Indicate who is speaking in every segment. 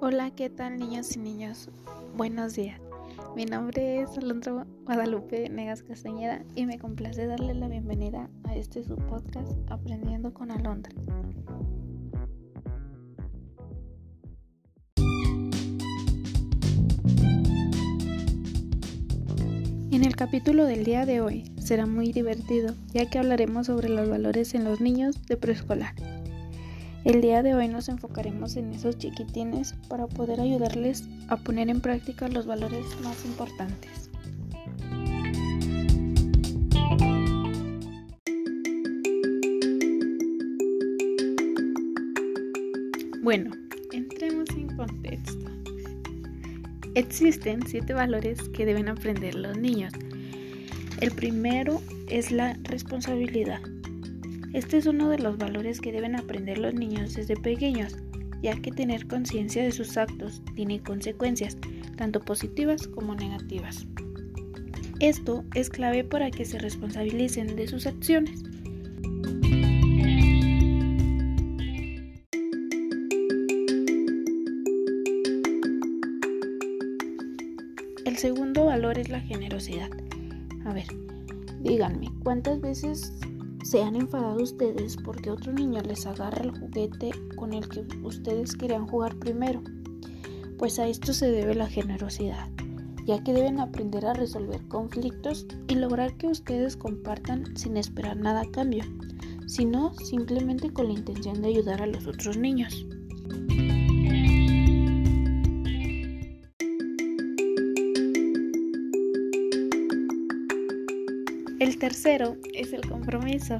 Speaker 1: Hola, ¿qué tal niños y niños? Buenos días. Mi nombre es Alondra Guadalupe Negas Castañeda y me complace darle la bienvenida a este su podcast Aprendiendo con Alondra. En el capítulo del día de hoy será muy divertido ya que hablaremos sobre los valores en los niños de preescolar. El día de hoy nos enfocaremos en esos chiquitines para poder ayudarles a poner en práctica los valores más importantes. Bueno, entremos en contexto. Existen siete valores que deben aprender los niños. El primero es la responsabilidad. Este es uno de los valores que deben aprender los niños desde pequeños, ya que tener conciencia de sus actos tiene consecuencias, tanto positivas como negativas. Esto es clave para que se responsabilicen de sus acciones. El segundo valor es la generosidad. A ver, díganme, ¿cuántas veces ¿Se han enfadado ustedes porque otro niño les agarra el juguete con el que ustedes querían jugar primero? Pues a esto se debe la generosidad, ya que deben aprender a resolver conflictos y lograr que ustedes compartan sin esperar nada a cambio, sino simplemente con la intención de ayudar a los otros niños. Tercero es el compromiso.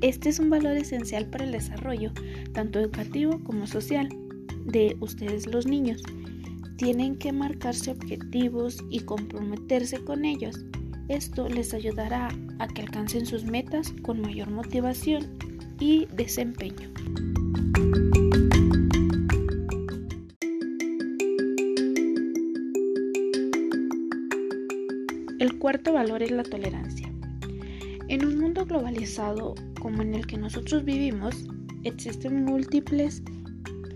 Speaker 1: Este es un valor esencial para el desarrollo, tanto educativo como social, de ustedes los niños. Tienen que marcarse objetivos y comprometerse con ellos. Esto les ayudará a que alcancen sus metas con mayor motivación y desempeño. El cuarto valor es la tolerancia. En un mundo globalizado como en el que nosotros vivimos, existen múltiples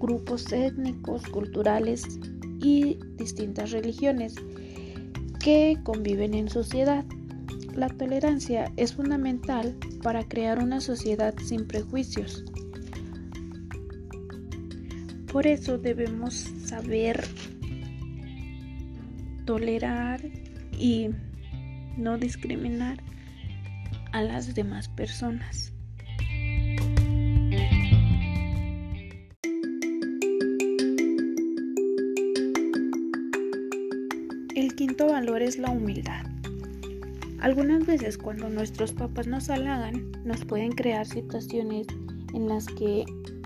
Speaker 1: grupos étnicos, culturales y distintas religiones que conviven en sociedad. La tolerancia es fundamental para crear una sociedad sin prejuicios. Por eso debemos saber tolerar y no discriminar a las demás personas. El quinto valor es la humildad. Algunas veces cuando nuestros papás nos halagan, nos pueden crear situaciones en las que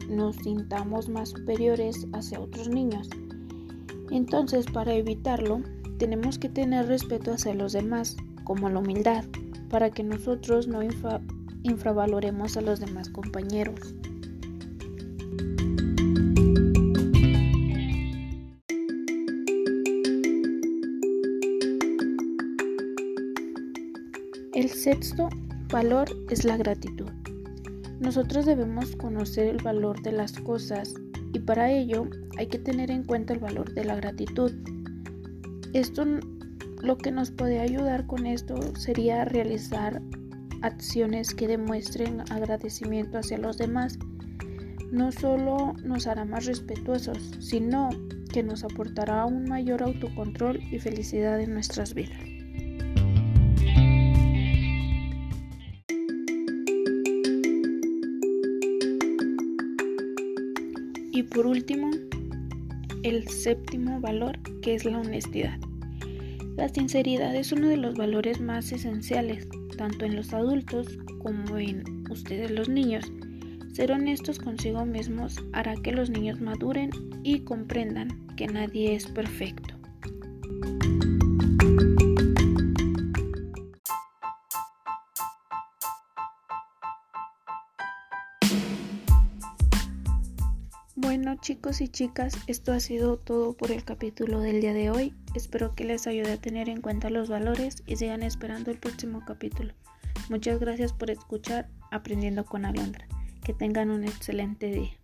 Speaker 1: nos sintamos más superiores hacia otros niños. Entonces, para evitarlo, tenemos que tener respeto hacia los demás, como la humildad, para que nosotros no infravaloremos a los demás compañeros. El sexto valor es la gratitud. Nosotros debemos conocer el valor de las cosas y para ello hay que tener en cuenta el valor de la gratitud. Esto lo que nos puede ayudar con esto sería realizar acciones que demuestren agradecimiento hacia los demás. No solo nos hará más respetuosos, sino que nos aportará un mayor autocontrol y felicidad en nuestras vidas. Y por último, el séptimo valor que es la honestidad. La sinceridad es uno de los valores más esenciales, tanto en los adultos como en ustedes los niños. Ser honestos consigo mismos hará que los niños maduren y comprendan que nadie es perfecto. Bueno chicos y chicas, esto ha sido todo por el capítulo del día de hoy. Espero que les ayude a tener en cuenta los valores y sigan esperando el próximo capítulo. Muchas gracias por escuchar Aprendiendo con Alondra. Que tengan un excelente día.